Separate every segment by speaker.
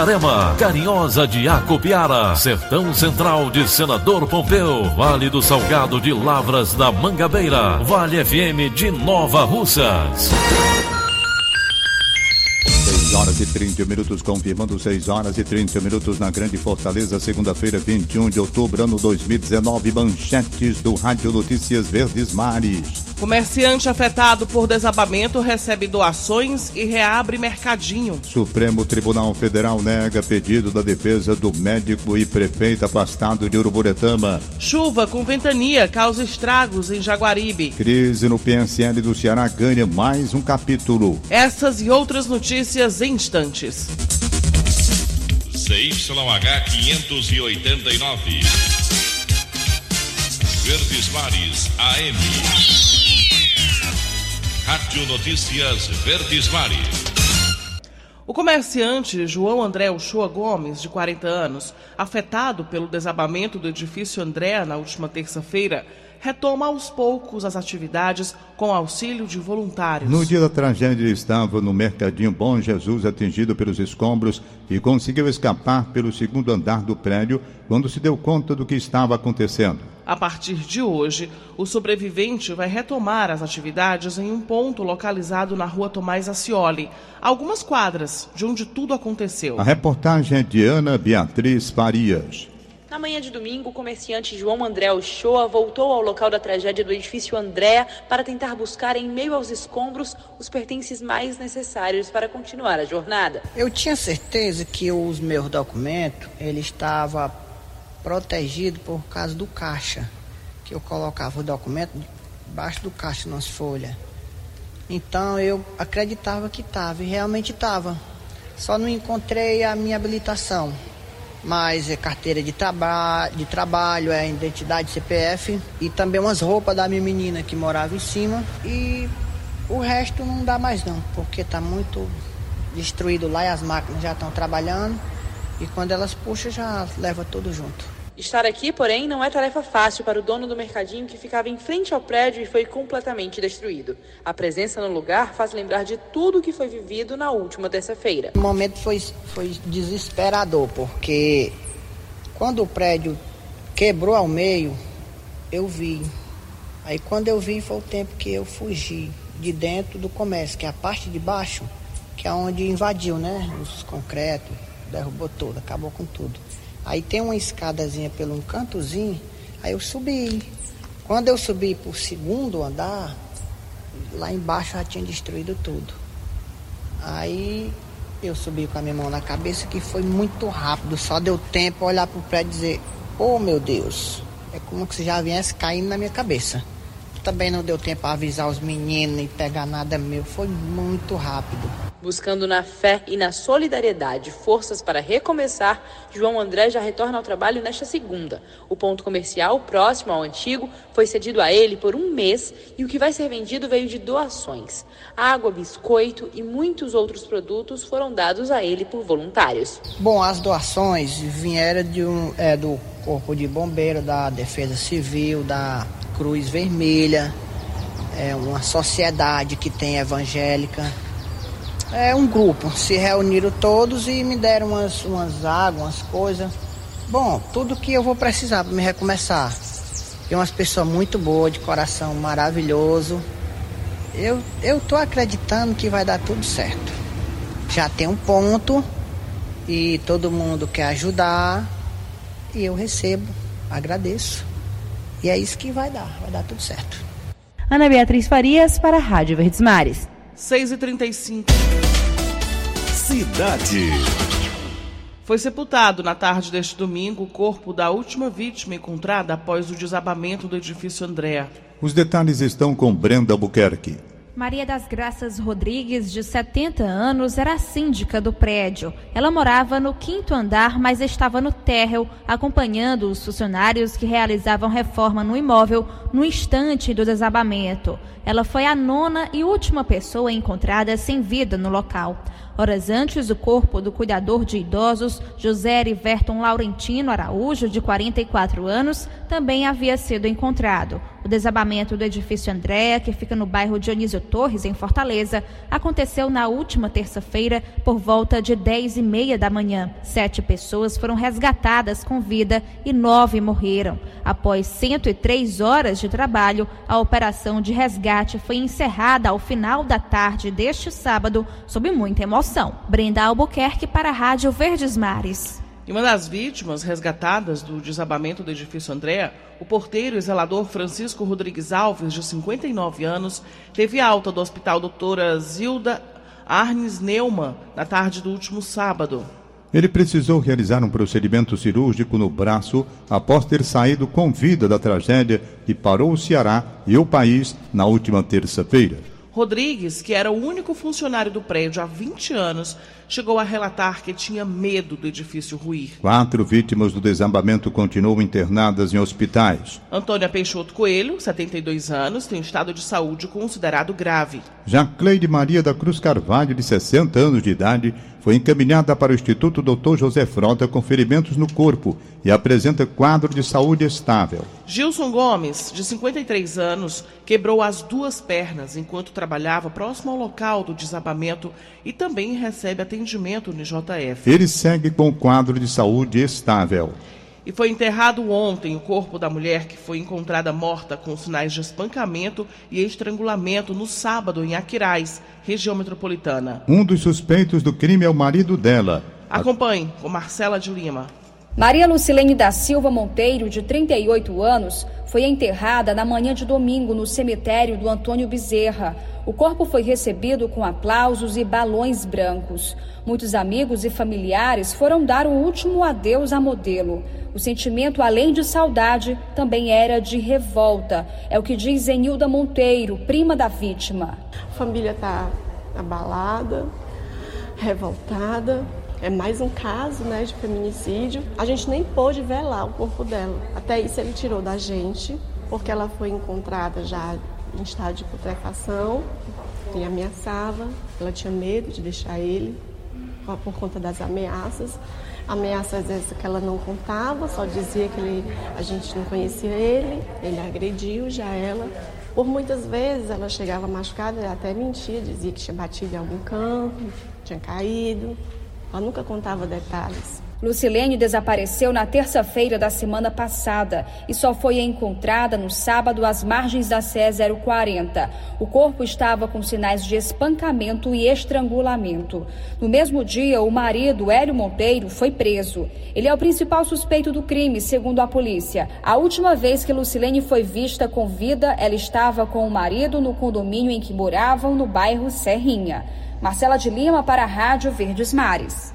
Speaker 1: Itarema, Carinhosa de Acopiara, Sertão Central de Senador Pompeu, Vale do Salgado de Lavras da Mangabeira, Vale FM de Nova Russas.
Speaker 2: 6 horas e 30 minutos, confirmando 6 horas e 30 minutos na Grande Fortaleza, segunda-feira, 21 de outubro, ano 2019. Manchetes do Rádio Notícias Verdes Mares.
Speaker 3: Comerciante afetado por desabamento recebe doações e reabre mercadinho.
Speaker 2: Supremo Tribunal Federal nega pedido da defesa do médico e prefeito afastado de Uruburetama.
Speaker 3: Chuva com ventania causa estragos em Jaguaribe.
Speaker 2: Crise no PSL do Ceará ganha mais um capítulo.
Speaker 3: Essas e outras notícias em instantes.
Speaker 4: CYH 589. Verdes Mares AM. Rádio Notícias Verdes Mares.
Speaker 3: O comerciante João André Uchoa Gomes, de 40 anos, afetado pelo desabamento do edifício André na última terça-feira, retoma aos poucos as atividades com auxílio de voluntários.
Speaker 2: No dia da tragédia, ele estava no Mercadinho Bom Jesus, atingido pelos escombros, e conseguiu escapar pelo segundo andar do prédio quando se deu conta do que estava acontecendo.
Speaker 3: A partir de hoje, o sobrevivente vai retomar as atividades em um ponto localizado na rua Tomás Acioli, algumas quadras de onde tudo aconteceu.
Speaker 2: A reportagem é de Ana Beatriz Farias.
Speaker 5: Na manhã de domingo, o comerciante João André Ochoa voltou ao local da tragédia do edifício Andréa para tentar buscar, em meio aos escombros, os pertences mais necessários para continuar a jornada.
Speaker 6: Eu tinha certeza que os meus documentos ele estava protegido por causa do caixa, que eu colocava o documento debaixo do caixa nas folhas. Então eu acreditava que estava, e realmente estava. Só não encontrei a minha habilitação. Mas é carteira de, traba de trabalho, é identidade CPF e também umas roupas da minha menina que morava em cima. E o resto não dá mais não, porque está muito destruído lá e as máquinas já estão trabalhando. E quando elas puxam, já leva tudo junto.
Speaker 5: Estar aqui, porém, não é tarefa fácil para o dono do mercadinho que ficava em frente ao prédio e foi completamente destruído. A presença no lugar faz lembrar de tudo o que foi vivido na última terça-feira.
Speaker 6: O momento foi, foi desesperador, porque quando o prédio quebrou ao meio, eu vi. Aí quando eu vi foi o tempo que eu fugi de dentro do comércio, que é a parte de baixo, que é onde invadiu, né? Os concretos, derrubou tudo, acabou com tudo. Aí tem uma escadazinha pelo um cantozinho, aí eu subi. Quando eu subi para o segundo andar, lá embaixo já tinha destruído tudo. Aí eu subi com a minha mão na cabeça, que foi muito rápido, só deu tempo olhar para o prédio e dizer, oh meu Deus, é como se já viesse caindo na minha cabeça. Também não deu tempo avisar os meninos e pegar nada meu, foi muito rápido.
Speaker 5: Buscando na fé e na solidariedade forças para recomeçar, João André já retorna ao trabalho nesta segunda. O ponto comercial, próximo ao antigo, foi cedido a ele por um mês e o que vai ser vendido veio de doações. Água, biscoito e muitos outros produtos foram dados a ele por voluntários.
Speaker 6: Bom, as doações vieram de um, é, do Corpo de Bombeiro, da Defesa Civil, da Cruz Vermelha, é uma sociedade que tem evangélica é, um grupo. Se reuniram todos e me deram umas, umas águas, umas coisas. Bom, tudo que eu vou precisar para me recomeçar. Tem umas pessoas muito boas, de coração maravilhoso. eu eu tô acreditando que vai dar tudo certo. Já tem um ponto e todo mundo quer ajudar e eu recebo, agradeço. E é isso que vai dar, vai dar tudo certo.
Speaker 7: Ana Beatriz Farias para a Rádio Verdes Mares.
Speaker 3: 6h35.
Speaker 4: Cidade.
Speaker 3: Foi sepultado na tarde deste domingo o corpo da última vítima encontrada após o desabamento do edifício Andréa.
Speaker 2: Os detalhes estão com Brenda Albuquerque.
Speaker 8: Maria das Graças Rodrigues, de 70 anos, era síndica do prédio. Ela morava no quinto andar, mas estava no térreo, acompanhando os funcionários que realizavam reforma no imóvel no instante do desabamento. Ela foi a nona e última pessoa encontrada sem vida no local. Horas antes, o corpo do cuidador de idosos, José Everton Laurentino Araújo, de 44 anos, também havia sido encontrado. Desabamento do edifício Andréa, que fica no bairro Dionísio Torres, em Fortaleza, aconteceu na última terça-feira, por volta de 10 e meia da manhã. Sete pessoas foram resgatadas com vida e nove morreram. Após 103 horas de trabalho, a operação de resgate foi encerrada ao final da tarde deste sábado, sob muita emoção. Brenda Albuquerque para a Rádio Verdes Mares.
Speaker 3: E uma das vítimas resgatadas do desabamento do edifício Andréa, o porteiro e zelador Francisco Rodrigues Alves, de 59 anos, teve alta do Hospital Doutora Zilda Arnes Neumann na tarde do último sábado.
Speaker 2: Ele precisou realizar um procedimento cirúrgico no braço após ter saído com vida da tragédia que parou o Ceará e o país na última terça-feira.
Speaker 3: Rodrigues, que era o único funcionário do prédio há 20 anos, chegou a relatar que tinha medo do edifício ruir.
Speaker 2: Quatro vítimas do desabamento continuam internadas em hospitais.
Speaker 3: Antônia Peixoto Coelho, 72 anos, tem estado de saúde considerado grave.
Speaker 2: Já Cleide Maria da Cruz Carvalho, de 60 anos de idade, foi encaminhada para o Instituto Dr. José Frota com ferimentos no corpo e apresenta quadro de saúde estável.
Speaker 3: Gilson Gomes, de 53 anos, quebrou as duas pernas enquanto trabalhava próximo ao local do desabamento e também recebe atendimento no JF.
Speaker 2: Ele segue com quadro de saúde estável.
Speaker 3: E foi enterrado ontem o corpo da mulher que foi encontrada morta com sinais de espancamento e estrangulamento no sábado em Aquiraz, região metropolitana.
Speaker 2: Um dos suspeitos do crime é o marido dela.
Speaker 3: Acompanhe com Marcela de Lima.
Speaker 9: Maria Lucilene da Silva Monteiro, de 38 anos, foi enterrada na manhã de domingo no cemitério do Antônio Bezerra. O corpo foi recebido com aplausos e balões brancos. Muitos amigos e familiares foram dar o último adeus à modelo. O sentimento, além de saudade, também era de revolta. É o que diz Zenilda Monteiro, prima da vítima.
Speaker 10: A família está abalada, revoltada. É mais um caso né, de feminicídio. A gente nem pôde velar o corpo dela. Até isso ele tirou da gente, porque ela foi encontrada já em estado de putrefação e ameaçava. Ela tinha medo de deixar ele por conta das ameaças. Ameaças essas que ela não contava, só dizia que ele, a gente não conhecia ele, ele agrediu já ela. Por muitas vezes ela chegava machucada, até mentia, dizia que tinha batido em algum canto, tinha caído. Ela nunca contava detalhes.
Speaker 9: Lucilene desapareceu na terça-feira da semana passada e só foi encontrada no sábado às margens da CE 040. O corpo estava com sinais de espancamento e estrangulamento. No mesmo dia, o marido, Hélio Monteiro, foi preso. Ele é o principal suspeito do crime, segundo a polícia. A última vez que Lucilene foi vista com vida, ela estava com o marido no condomínio em que moravam, no bairro Serrinha. Marcela de Lima para a Rádio Verdes Mares.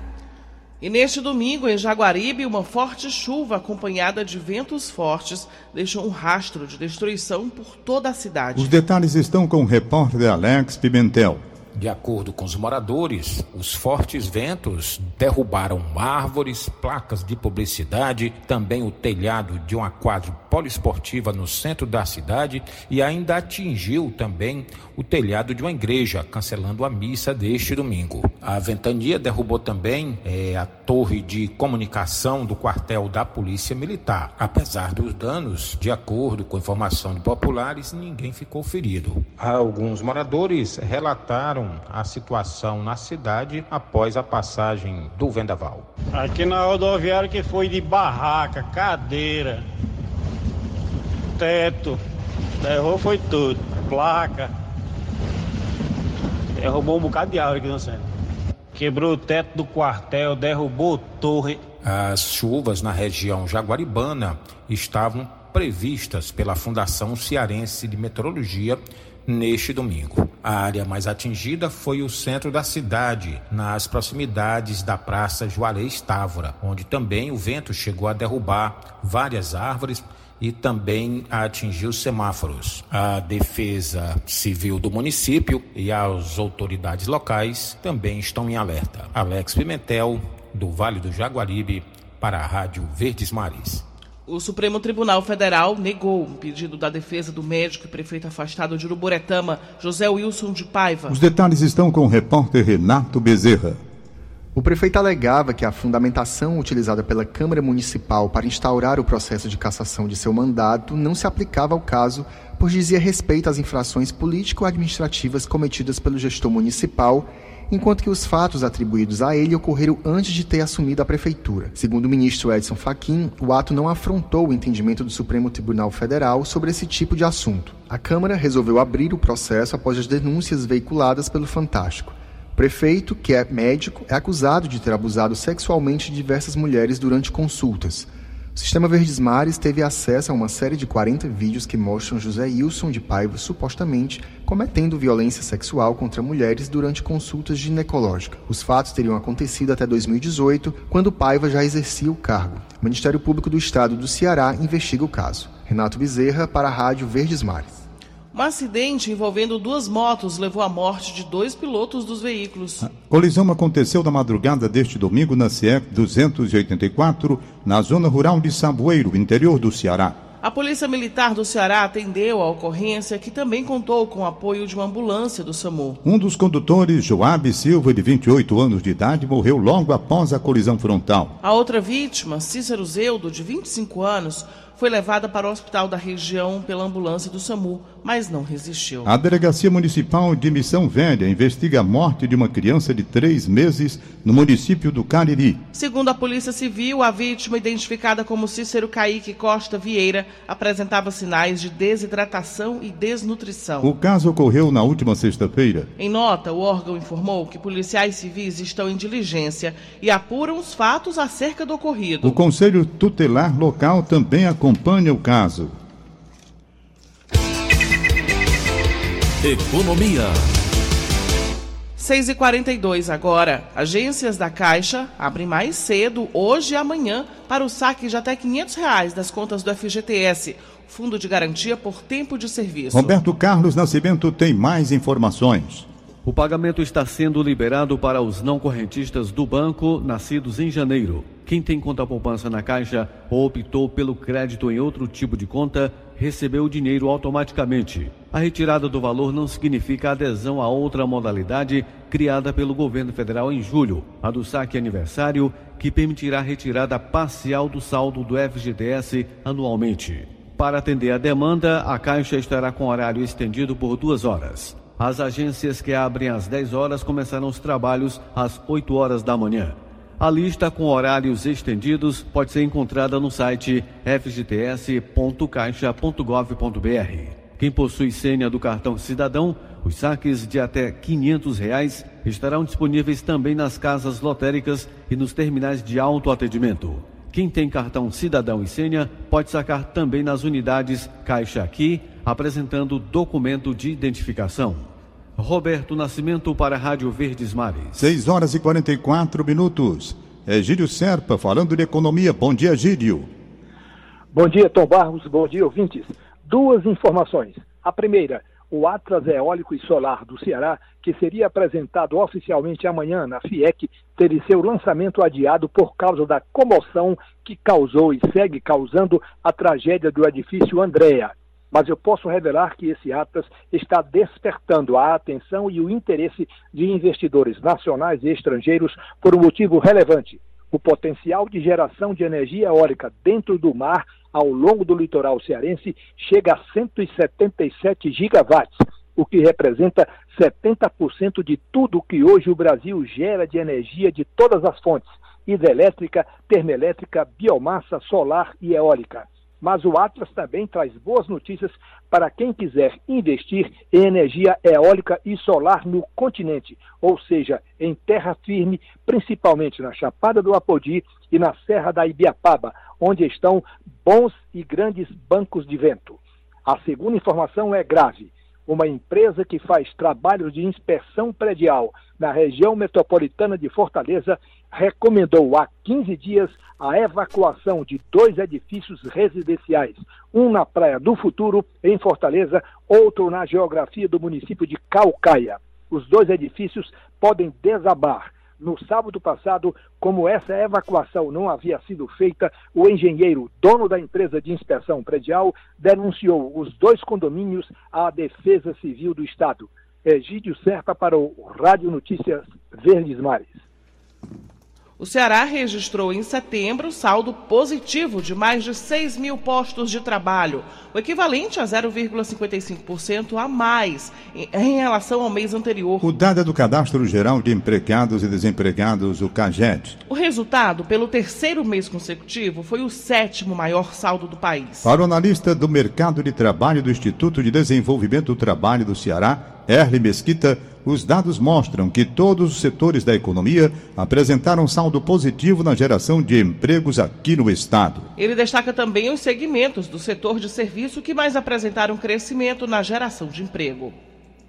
Speaker 3: E neste domingo, em Jaguaribe, uma forte chuva acompanhada de ventos fortes deixou um rastro de destruição por toda a cidade.
Speaker 2: Os detalhes estão com o repórter Alex Pimentel.
Speaker 11: De acordo com os moradores, os fortes ventos derrubaram árvores, placas de publicidade, também o telhado de uma quadra poliesportiva no centro da cidade e ainda atingiu também o telhado de uma igreja, cancelando a missa deste domingo. A ventania derrubou também é, a torre de comunicação do quartel da Polícia Militar. Apesar dos danos, de acordo com informação de populares, ninguém ficou ferido. Alguns moradores relataram a situação na cidade após a passagem do vendaval.
Speaker 12: Aqui na rodoviária que foi de barraca, cadeira, teto, derrubou foi tudo, placa. Derrubou um bocado de árvore aqui no centro. Quebrou o teto do quartel, derrubou torre.
Speaker 11: As chuvas na região jaguaribana estavam previstas pela Fundação Cearense de Meteorologia neste domingo. A área mais atingida foi o centro da cidade, nas proximidades da Praça Juarez Távora, onde também o vento chegou a derrubar várias árvores e também atingiu semáforos. A Defesa Civil do município e as autoridades locais também estão em alerta. Alex Pimentel, do Vale do Jaguaribe, para a Rádio Verdes Mares.
Speaker 3: O Supremo Tribunal Federal negou um pedido da defesa do médico e prefeito afastado de Uruburetama, José Wilson de Paiva.
Speaker 2: Os detalhes estão com o repórter Renato Bezerra.
Speaker 13: O prefeito alegava que a fundamentação utilizada pela Câmara Municipal para instaurar o processo de cassação de seu mandato não se aplicava ao caso, pois dizia respeito às infrações político-administrativas cometidas pelo gestor municipal enquanto que os fatos atribuídos a ele ocorreram antes de ter assumido a prefeitura. Segundo o ministro Edson Fachin, o ato não afrontou o entendimento do Supremo Tribunal Federal sobre esse tipo de assunto. A Câmara resolveu abrir o processo após as denúncias veiculadas pelo Fantástico. Prefeito, que é médico, é acusado de ter abusado sexualmente de diversas mulheres durante consultas. O Sistema Verdes Mares teve acesso a uma série de 40 vídeos que mostram José Wilson de Paiva supostamente cometendo violência sexual contra mulheres durante consultas ginecológicas. Os fatos teriam acontecido até 2018, quando Paiva já exercia o cargo. O Ministério Público do Estado do Ceará investiga o caso. Renato Bezerra para a Rádio Verdes Mares.
Speaker 3: Um acidente envolvendo duas motos levou à morte de dois pilotos dos veículos.
Speaker 2: A colisão aconteceu na madrugada deste domingo na CE 284, na zona rural de Saboeiro, interior do Ceará.
Speaker 3: A Polícia Militar do Ceará atendeu a ocorrência, que também contou com o apoio de uma ambulância do SAMU.
Speaker 2: Um dos condutores, Joab Silva, de 28 anos de idade, morreu logo após a colisão frontal.
Speaker 3: A outra vítima, Cícero Zeudo, de 25 anos, foi levada para o hospital da região pela ambulância do SAMU, mas não resistiu.
Speaker 2: A Delegacia Municipal de Missão Velha investiga a morte de uma criança de três meses no município do Cariri.
Speaker 3: Segundo a Polícia Civil, a vítima, identificada como Cícero Caíque Costa Vieira, apresentava sinais de desidratação e desnutrição.
Speaker 2: O caso ocorreu na última sexta-feira.
Speaker 3: Em nota, o órgão informou que policiais civis estão em diligência e apuram os fatos acerca do ocorrido.
Speaker 2: O Conselho Tutelar Local também acompanha o caso.
Speaker 1: Economia.
Speaker 3: 6 e 42 agora. Agências da Caixa abrem mais cedo, hoje e amanhã, para o saque de até 500 reais das contas do FGTS, Fundo de Garantia por Tempo de Serviço.
Speaker 2: Roberto Carlos Nascimento tem mais informações.
Speaker 14: O pagamento está sendo liberado para os não correntistas do banco nascidos em janeiro. Quem tem conta poupança na Caixa ou optou pelo crédito em outro tipo de conta, recebeu o dinheiro automaticamente. A retirada do valor não significa adesão a outra modalidade criada pelo governo federal em julho, a do saque aniversário, que permitirá a retirada parcial do saldo do FGTS anualmente. Para atender a demanda, a Caixa estará com horário estendido por duas horas. As agências que abrem às 10 horas começarão os trabalhos às 8 horas da manhã. A lista com horários estendidos pode ser encontrada no site fgts.caixa.gov.br. Quem possui senha do cartão cidadão, os saques de até 500 reais estarão disponíveis também nas casas lotéricas e nos terminais de autoatendimento. Quem tem cartão cidadão e senha pode sacar também nas unidades Caixa Aqui, apresentando documento de identificação. Roberto Nascimento para a Rádio Verdes Mares.
Speaker 2: 6 horas e 44 minutos. Egídio Serpa falando de economia. Bom dia, Egídio.
Speaker 15: Bom dia, Tom Barros. Bom dia, ouvintes. Duas informações. A primeira, o Atlas Eólico e Solar do Ceará, que seria apresentado oficialmente amanhã na FIEC, teve seu lançamento adiado por causa da comoção que causou e segue causando a tragédia do edifício Andréa mas eu posso revelar que esse Atlas está despertando a atenção e o interesse de investidores nacionais e estrangeiros por um motivo relevante. O potencial de geração de energia eólica dentro do mar ao longo do litoral cearense chega a 177 gigawatts, o que representa 70% de tudo que hoje o Brasil gera de energia de todas as fontes hidrelétrica, termoelétrica, biomassa, solar e eólica. Mas o Atlas também traz boas notícias para quem quiser investir em energia eólica e solar no continente, ou seja, em terra firme, principalmente na Chapada do Apodi e na Serra da Ibiapaba, onde estão bons e grandes bancos de vento. A segunda informação é grave uma empresa que faz trabalhos de inspeção predial na região metropolitana de Fortaleza, recomendou há 15 dias a evacuação de dois edifícios residenciais, um na Praia do Futuro, em Fortaleza, outro na geografia do município de Calcaia. Os dois edifícios podem desabar no sábado passado, como essa evacuação não havia sido feita, o engenheiro, dono da empresa de inspeção predial, denunciou os dois condomínios à Defesa Civil do Estado. Egídio Serpa para o Rádio Notícias Verdes Mares.
Speaker 3: O Ceará registrou em setembro saldo positivo de mais de 6 mil postos de trabalho, o equivalente a 0,55% a mais em relação ao mês anterior.
Speaker 2: O dado é do Cadastro Geral de Empregados e Desempregados, o CAGED.
Speaker 3: O resultado, pelo terceiro mês consecutivo, foi o sétimo maior saldo do país.
Speaker 2: Para o analista do mercado de trabalho do Instituto de Desenvolvimento do Trabalho do Ceará, Erle Mesquita, os dados mostram que todos os setores da economia apresentaram saldo positivo na geração de empregos aqui no estado.
Speaker 3: Ele destaca também os segmentos do setor de serviço que mais apresentaram crescimento na geração de emprego.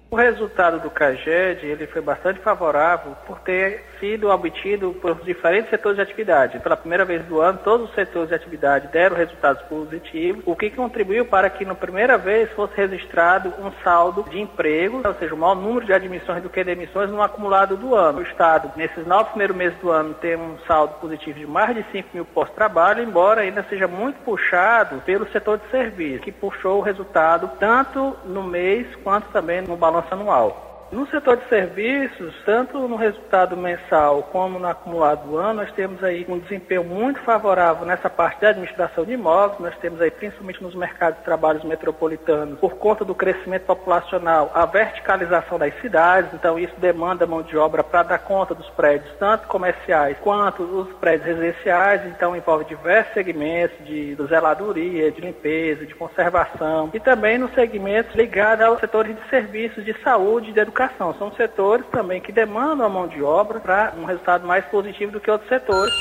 Speaker 16: O resultado do CAGED ele foi bastante favorável por ter sido obtido por diferentes setores de atividade. Pela primeira vez do ano, todos os setores de atividade deram resultados positivos, o que contribuiu para que, na primeira vez, fosse registrado um saldo de emprego, ou seja, o maior número de admissões do que demissões no acumulado do ano. O Estado, nesses nove primeiros meses do ano, tem um saldo positivo de mais de 5 mil postos de trabalho, embora ainda seja muito puxado pelo setor de serviço, que puxou o resultado tanto no mês quanto também no balanço anual. No setor de serviços, tanto no resultado mensal como no acumulado do ano, nós temos aí um desempenho muito favorável nessa parte da administração de imóveis. Nós temos aí, principalmente nos mercados de trabalhos metropolitanos, por conta do crescimento populacional, a verticalização das cidades. Então, isso demanda mão de obra para dar conta dos prédios, tanto comerciais quanto os prédios residenciais. Então, envolve diversos segmentos de, de zeladoria, de limpeza, de conservação e também nos segmentos ligados aos setores de serviços de saúde e de educação educação. São setores também que demandam a mão de obra para um resultado mais positivo do que outros setores.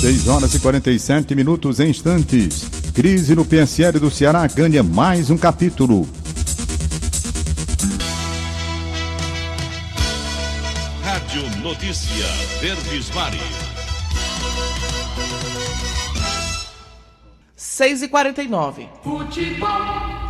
Speaker 2: 6 horas e 47 minutos em instantes. Crise no PSL do Ceará ganha mais um capítulo.
Speaker 4: Rádio Notícia Verdes Mares.
Speaker 3: 6 e 49
Speaker 17: Futebol.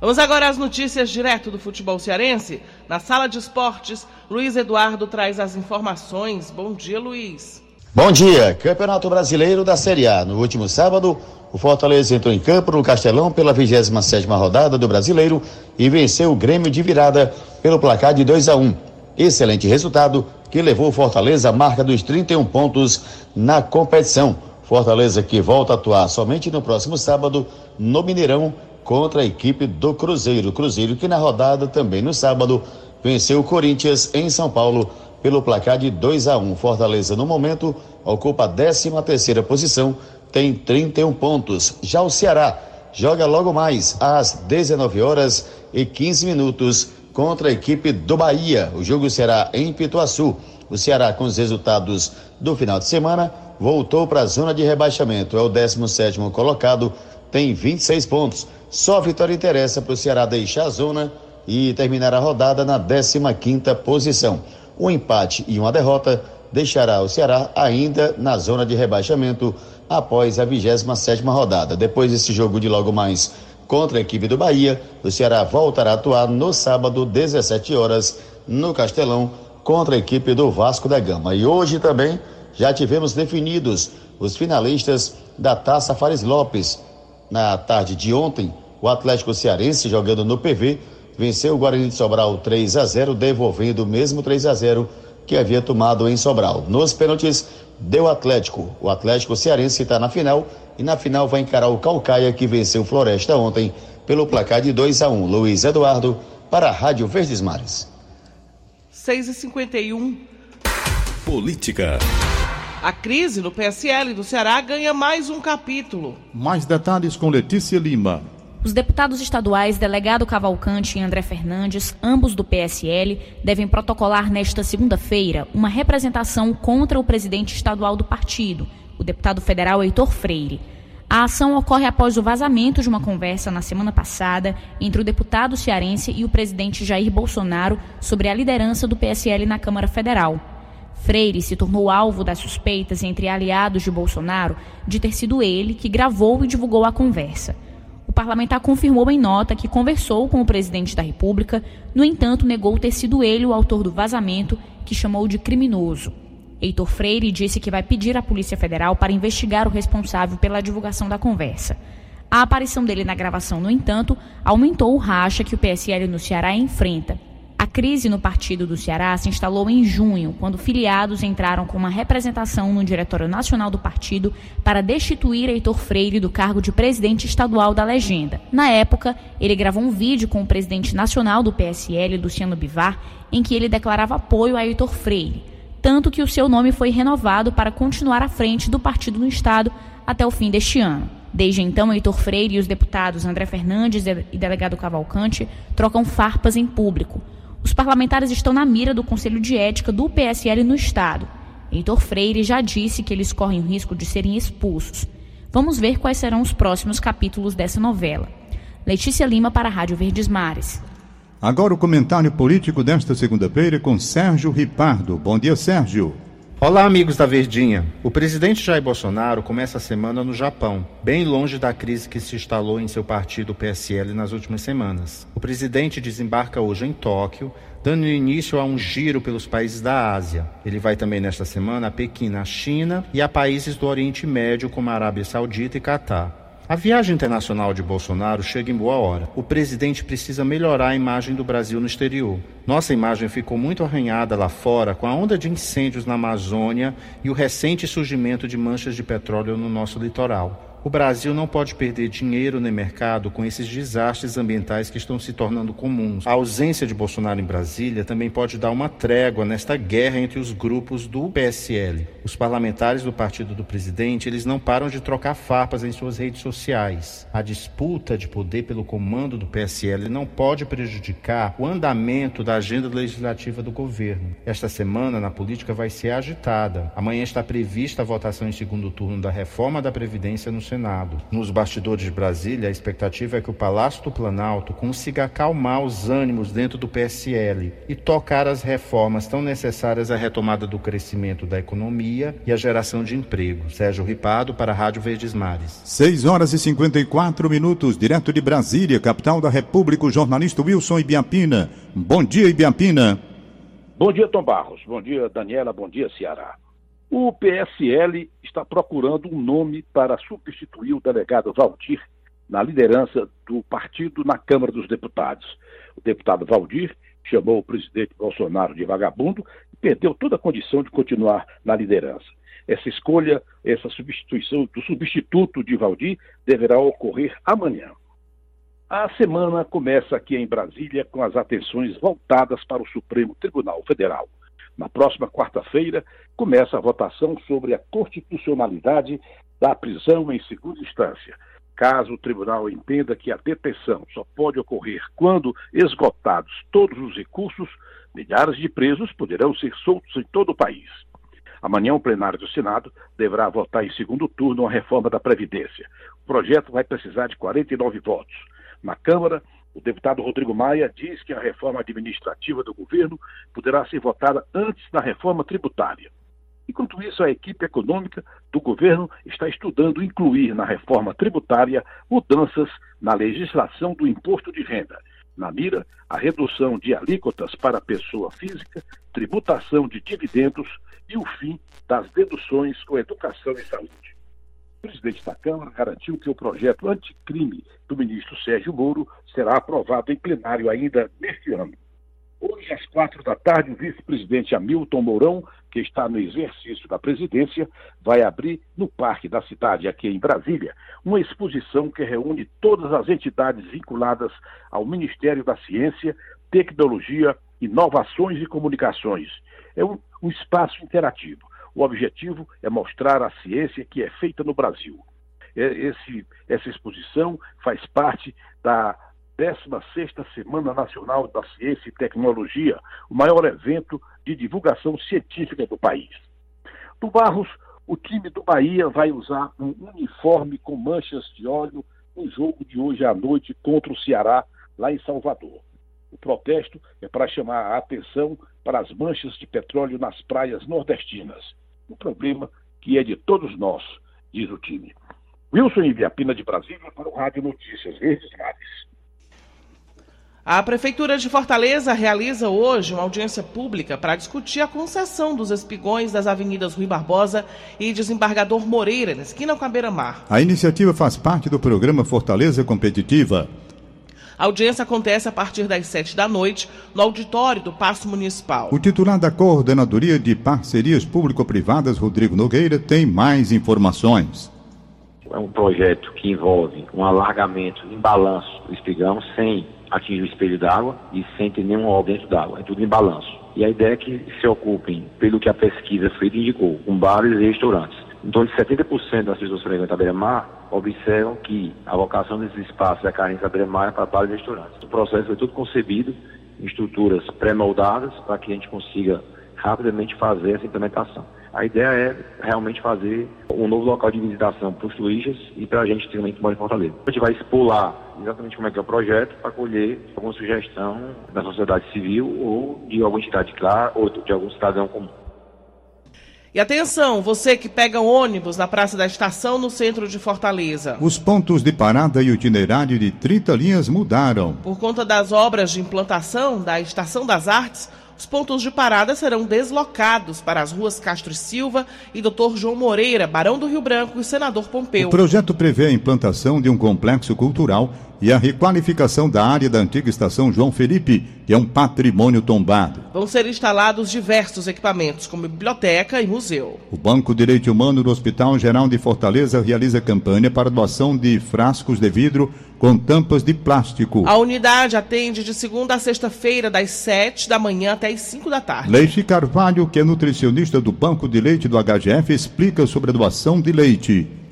Speaker 3: Vamos agora às notícias direto do futebol cearense. Na sala de esportes, Luiz Eduardo traz as informações. Bom dia, Luiz.
Speaker 18: Bom dia. Campeonato Brasileiro da Série A. No último sábado, o Fortaleza entrou em campo no Castelão pela 27 rodada do Brasileiro e venceu o Grêmio de virada pelo placar de 2 a 1. Excelente resultado que levou o Fortaleza à marca dos 31 pontos na competição. Fortaleza que volta a atuar somente no próximo sábado no Mineirão contra a equipe do Cruzeiro. Cruzeiro que na rodada também no sábado venceu o Corinthians em São Paulo pelo placar de 2 a 1. Fortaleza no momento ocupa a 13 terceira posição, tem 31 pontos. Já o Ceará joga logo mais às 19 horas e 15 minutos contra a equipe do Bahia. O jogo será em Pituaçu. O Ceará com os resultados do final de semana voltou para a zona de rebaixamento. É o 17 colocado, tem 26 pontos. Só a vitória interessa para o Ceará deixar a zona e terminar a rodada na 15 posição. Um empate e uma derrota deixará o Ceará ainda na zona de rebaixamento após a 27 rodada. Depois desse jogo de logo mais contra a equipe do Bahia, o Ceará voltará a atuar no sábado, 17 horas, no Castelão, contra a equipe do Vasco da Gama. E hoje também já tivemos definidos os finalistas da Taça Fares Lopes. Na tarde de ontem, o Atlético Cearense, jogando no PV, venceu o Guarani de Sobral 3 a 0, devolvendo o mesmo 3 a 0 que havia tomado em Sobral. Nos pênaltis, deu Atlético. O Atlético Cearense está na final e na final vai encarar o Calcaia, que venceu o Floresta ontem pelo placar de 2 a 1. Luiz Eduardo, para a Rádio Verdes Mares.
Speaker 3: 6 e 51
Speaker 1: Política.
Speaker 3: A crise no PSL do Ceará ganha mais um capítulo.
Speaker 2: Mais detalhes com Letícia Lima.
Speaker 19: Os deputados estaduais Delegado Cavalcante e André Fernandes, ambos do PSL, devem protocolar nesta segunda-feira uma representação contra o presidente estadual do partido, o deputado federal Heitor Freire. A ação ocorre após o vazamento de uma conversa na semana passada entre o deputado cearense e o presidente Jair Bolsonaro sobre a liderança do PSL na Câmara Federal. Freire se tornou alvo das suspeitas entre aliados de Bolsonaro de ter sido ele que gravou e divulgou a conversa. O parlamentar confirmou em nota que conversou com o presidente da República, no entanto, negou ter sido ele o autor do vazamento, que chamou de criminoso. Heitor Freire disse que vai pedir à Polícia Federal para investigar o responsável pela divulgação da conversa. A aparição dele na gravação, no entanto, aumentou o racha que o PSL no Ceará enfrenta. A crise no partido do Ceará se instalou em junho, quando filiados entraram com uma representação no Diretório Nacional do partido para destituir Heitor Freire do cargo de presidente estadual da legenda. Na época, ele gravou um vídeo com o presidente nacional do PSL, Luciano Bivar, em que ele declarava apoio a Heitor Freire tanto que o seu nome foi renovado para continuar à frente do partido no Estado até o fim deste ano. Desde então, Heitor Freire e os deputados André Fernandes e delegado Cavalcante trocam farpas em público. Parlamentares estão na mira do Conselho de Ética do PSL no Estado. Heitor Freire já disse que eles correm o risco de serem expulsos. Vamos ver quais serão os próximos capítulos dessa novela. Letícia Lima para a Rádio Verdes Mares.
Speaker 2: Agora o comentário político desta segunda-feira com Sérgio Ripardo. Bom dia, Sérgio.
Speaker 20: Olá, amigos da Verdinha. O presidente Jair Bolsonaro começa a semana no Japão, bem longe da crise que se instalou em seu partido PSL nas últimas semanas. O presidente desembarca hoje em Tóquio, dando início a um giro pelos países da Ásia. Ele vai também nesta semana a Pequim, na China, e a países do Oriente Médio, como a Arábia Saudita e Catar. A viagem internacional de Bolsonaro chega em boa hora. O presidente precisa melhorar a imagem do Brasil no exterior. Nossa imagem ficou muito arranhada lá fora com a onda de incêndios na Amazônia e o recente surgimento de manchas de petróleo no nosso litoral. O Brasil não pode perder dinheiro nem mercado com esses desastres ambientais que estão se tornando comuns. A ausência de Bolsonaro em Brasília também pode dar uma trégua nesta guerra entre os grupos do PSL. Os parlamentares do partido do presidente, eles não param de trocar farpas em suas redes sociais. A disputa de poder pelo comando do PSL não pode prejudicar o andamento da agenda legislativa do governo. Esta semana na política vai ser agitada. Amanhã está prevista a votação em segundo turno da reforma da Previdência no Senado Senado. Nos bastidores de Brasília, a expectativa é que o Palácio do Planalto consiga acalmar os ânimos dentro do PSL e tocar as reformas tão necessárias à retomada do crescimento da economia e à geração de emprego. Sérgio Ripado para a Rádio Verdes Mares.
Speaker 2: 6 horas e 54 minutos, direto de Brasília, capital da República, o jornalista Wilson Ibiapina. Bom dia, Ibiapina.
Speaker 21: Bom dia, Tom Barros. Bom dia, Daniela. Bom dia, Ceará. O PSL está procurando um nome para substituir o delegado Valdir na liderança do partido na Câmara dos Deputados. O deputado Valdir chamou o presidente Bolsonaro de vagabundo e perdeu toda a condição de continuar na liderança. Essa escolha, essa substituição do substituto de Valdir deverá ocorrer amanhã. A semana começa aqui em Brasília com as atenções voltadas para o Supremo Tribunal Federal. Na próxima quarta-feira, começa a votação sobre a constitucionalidade da prisão em segunda instância. Caso o tribunal entenda que a detenção só pode ocorrer quando esgotados todos os recursos, milhares de presos poderão ser soltos em todo o país. Amanhã, o plenário do Senado deverá votar em segundo turno a reforma da Previdência. O projeto vai precisar de 49 votos. Na Câmara, o deputado Rodrigo Maia diz que a reforma administrativa do governo poderá ser votada antes da reforma tributária. Enquanto isso, a equipe econômica do governo está estudando incluir na reforma tributária mudanças na legislação do imposto de renda. Na mira, a redução de alíquotas para pessoa física, tributação de dividendos e o fim das deduções com educação e saúde presidente da Câmara garantiu que o projeto anticrime do ministro Sérgio Moro será aprovado em plenário ainda neste ano. Hoje, às quatro da tarde, o vice-presidente Hamilton Mourão, que está no exercício da presidência, vai abrir no Parque da Cidade, aqui em Brasília, uma exposição que reúne todas as entidades vinculadas ao Ministério da Ciência, Tecnologia, Inovações e Comunicações. É um, um espaço interativo O objetivo é mostrar a ciência que é feita no Brasil. É, esse, essa exposição faz parte da 16ª Semana Nacional da Ciência e Tecnologia, o maior evento de divulgação científica do país. Do Barros, o time do Bahia vai usar um uniforme com manchas de óleo no jogo de hoje à noite contra o Ceará, lá em Salvador. O protesto é para chamar a atenção para as manchas de petróleo nas praias nordestinas. Um problema que é de todos nós, diz o time. Wilson Ibiapina de Brasília para o Rádio Notícias Verdes Mares.
Speaker 3: A Prefeitura de Fortaleza realiza hoje uma audiência pública para discutir a concessão dos espigões das avenidas Rui Barbosa e Desembargador Moreira, na esquina com a Beira-Mar.
Speaker 2: A iniciativa faz parte do programa Fortaleza Competitiva.
Speaker 3: A audiência acontece a partir das sete da noite no auditório do Paço Municipal.
Speaker 2: O titular da Coordenadoria de Parcerias Público-Privadas, Rodrigo Nogueira, tem mais informações.
Speaker 22: É um projeto que envolve um alargamento em balanço do espigão sem atingir o espelho d'água e sem ter nenhum óleo dentro d'água. É tudo em balanço. E a ideia é que se ocupem, pelo que a pesquisa feita indicou, com bares e restaurantes. De 70% das pessoas que frequentam a beira-mar observam que a vocação desses espaços é carência da beira-mar é para bares e restaurantes. O processo foi tudo concebido em estruturas pré-moldadas para que a gente consiga rapidamente fazer essa implementação. A ideia é realmente fazer um novo local de visitação para os turistas e para a gente também que mora em Fortaleza. A gente vai expolar exatamente como é que é o projeto para colher alguma sugestão da sociedade civil ou de alguma entidade clara ou de algum cidadão comum.
Speaker 3: E atenção, você que pega ônibus na Praça da Estação no centro de Fortaleza.
Speaker 2: Os pontos de parada e o itinerário de 30 linhas mudaram.
Speaker 3: Por conta das obras de implantação da Estação das Artes, os pontos de parada serão deslocados para as ruas Castro e Silva e Dr. João Moreira, Barão do Rio Branco e Senador Pompeu.
Speaker 2: O projeto prevê a implantação de um complexo cultural e a requalificação da área da antiga estação João Felipe, que é um patrimônio tombado.
Speaker 3: Vão ser instalados diversos equipamentos, como biblioteca e museu.
Speaker 2: O Banco de Leite Humano do Hospital Geral de Fortaleza realiza campanha para doação de frascos de vidro com tampas de plástico.
Speaker 3: A unidade atende de segunda a sexta-feira, das 7 da manhã até as 5 da tarde.
Speaker 2: Leite Carvalho, que é nutricionista do Banco de Leite do HGF, explica sobre a doação de leite.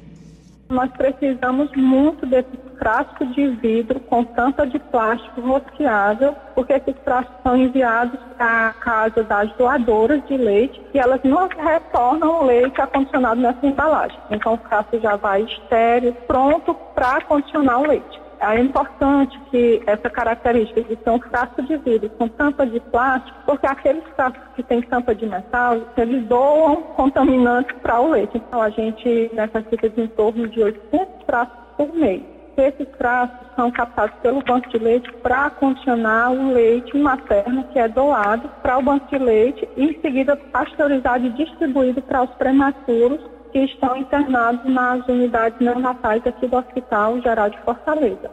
Speaker 23: Nós precisamos muito desses frascos de vidro com tampa de plástico rosqueável, porque esses frascos são enviados a casa das doadoras de leite e elas não retornam o leite acondicionado nessa embalagem. Então o frasco já vai estéreo, pronto para acondicionar o leite. É importante que essa característica de ser um frasco de vidro com tampa de plástico, porque aqueles frascos que têm tampa de metal, eles doam contaminantes para o leite. Então a gente necessita de em torno de 800 frascos por mês. Esses frascos são captados pelo banco de leite para condicionar o leite materno que é doado para o banco de leite e em seguida pasteurizado e distribuído para os prematuros que estão internados nas unidades neonatais aqui do Hospital Geral de Fortaleza.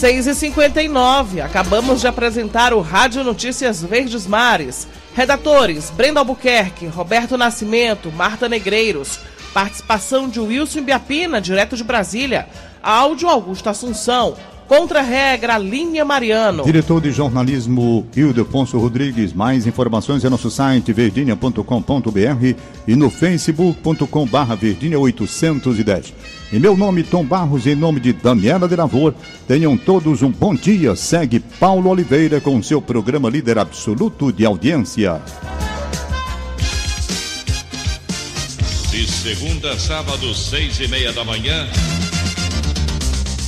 Speaker 3: 6 e 59 acabamos de apresentar o Rádio Notícias Verdes Mares. Redatores: Brenda Albuquerque, Roberto Nascimento, Marta Negreiros. Participação de Wilson Biapina, direto de Brasília. Áudio Augusto Assunção. Contra-regra, Linha Mariano.
Speaker 2: Diretor de jornalismo, Ildefonso Rodrigues. Mais informações é nosso site verdinha.com.br e no facebook.com barra verdinha 810. Em meu nome, Tom Barros, em nome de Daniela de Lavor, tenham todos um bom dia. Segue Paulo Oliveira com seu programa líder absoluto de audiência.
Speaker 4: De segunda a sábado, seis e meia da manhã.